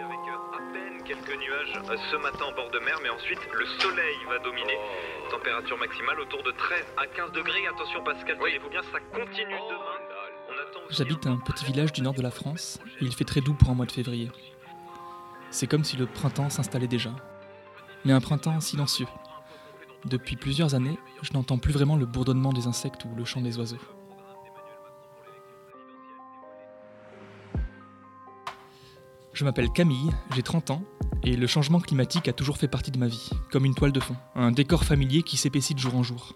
avec euh, à peine quelques nuages euh, ce matin en bord de mer, mais ensuite le soleil va dominer. Température maximale autour de 13 à 15 degrés. Attention Pascal, tenez-vous bien, ça continue demain. On attend aussi J'habite un petit village du nord de la France et il fait très doux pour un mois de février. C'est comme si le printemps s'installait déjà. Mais un printemps silencieux. Depuis plusieurs années, je n'entends plus vraiment le bourdonnement des insectes ou le chant des oiseaux. Je m'appelle Camille, j'ai 30 ans, et le changement climatique a toujours fait partie de ma vie, comme une toile de fond, un décor familier qui s'épaissit de jour en jour.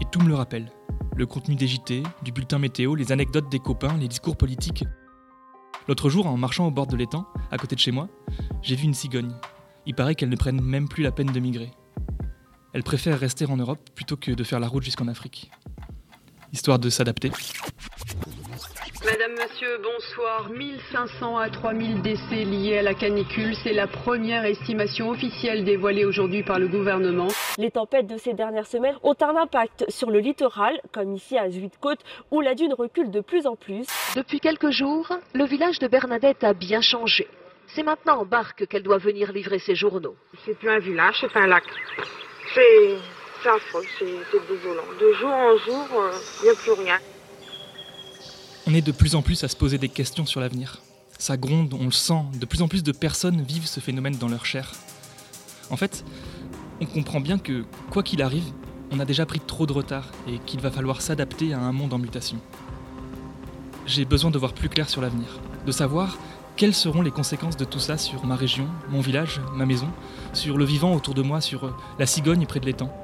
Et tout me le rappelle. Le contenu des JT, du bulletin météo, les anecdotes des copains, les discours politiques. L'autre jour, en marchant au bord de l'étang, à côté de chez moi, j'ai vu une cigogne. Il paraît qu'elles ne prennent même plus la peine de migrer. Elles préfèrent rester en Europe plutôt que de faire la route jusqu'en Afrique. Histoire de s'adapter. Madame, monsieur, bonsoir. 1500 à 3000 décès liés à la canicule. C'est la première estimation officielle dévoilée aujourd'hui par le gouvernement. Les tempêtes de ces dernières semaines ont un impact sur le littoral, comme ici à Zuid-Côte, où la dune recule de plus en plus. Depuis quelques jours, le village de Bernadette a bien changé. C'est maintenant en barque qu'elle doit venir livrer ses journaux. C'est plus un village, c'est un lac. C'est c'est affreux, c'est c'est désolant. De jour en jour, il n'y a plus rien. On est de plus en plus à se poser des questions sur l'avenir. Ça gronde, on le sent, de plus en plus de personnes vivent ce phénomène dans leur chair. En fait, on comprend bien que, quoi qu'il arrive, on a déjà pris trop de retard et qu'il va falloir s'adapter à un monde en mutation. J'ai besoin de voir plus clair sur l'avenir, de savoir quelles seront les conséquences de tout ça sur ma région, mon village, ma maison, sur le vivant autour de moi, sur euh, la cigogne près de l'étang.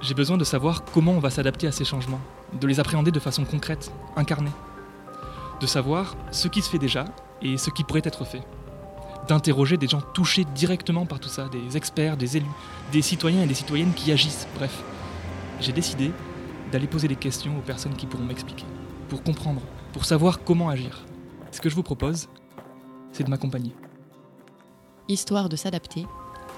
J'ai besoin de savoir comment on va s'adapter à ces changements, de les appréhender de façon concrète, incarnée de savoir ce qui se fait déjà et ce qui pourrait être fait. D'interroger des gens touchés directement par tout ça, des experts, des élus, des citoyens et des citoyennes qui agissent, bref. J'ai décidé d'aller poser des questions aux personnes qui pourront m'expliquer, pour comprendre, pour savoir comment agir. Ce que je vous propose, c'est de m'accompagner. Histoire de s'adapter,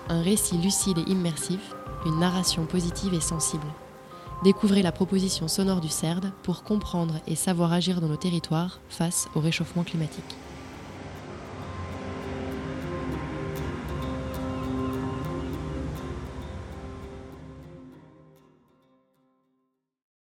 un récit lucide et immersif, une narration positive et sensible. Découvrez la proposition sonore du CERD pour comprendre et savoir agir dans nos territoires face au réchauffement climatique.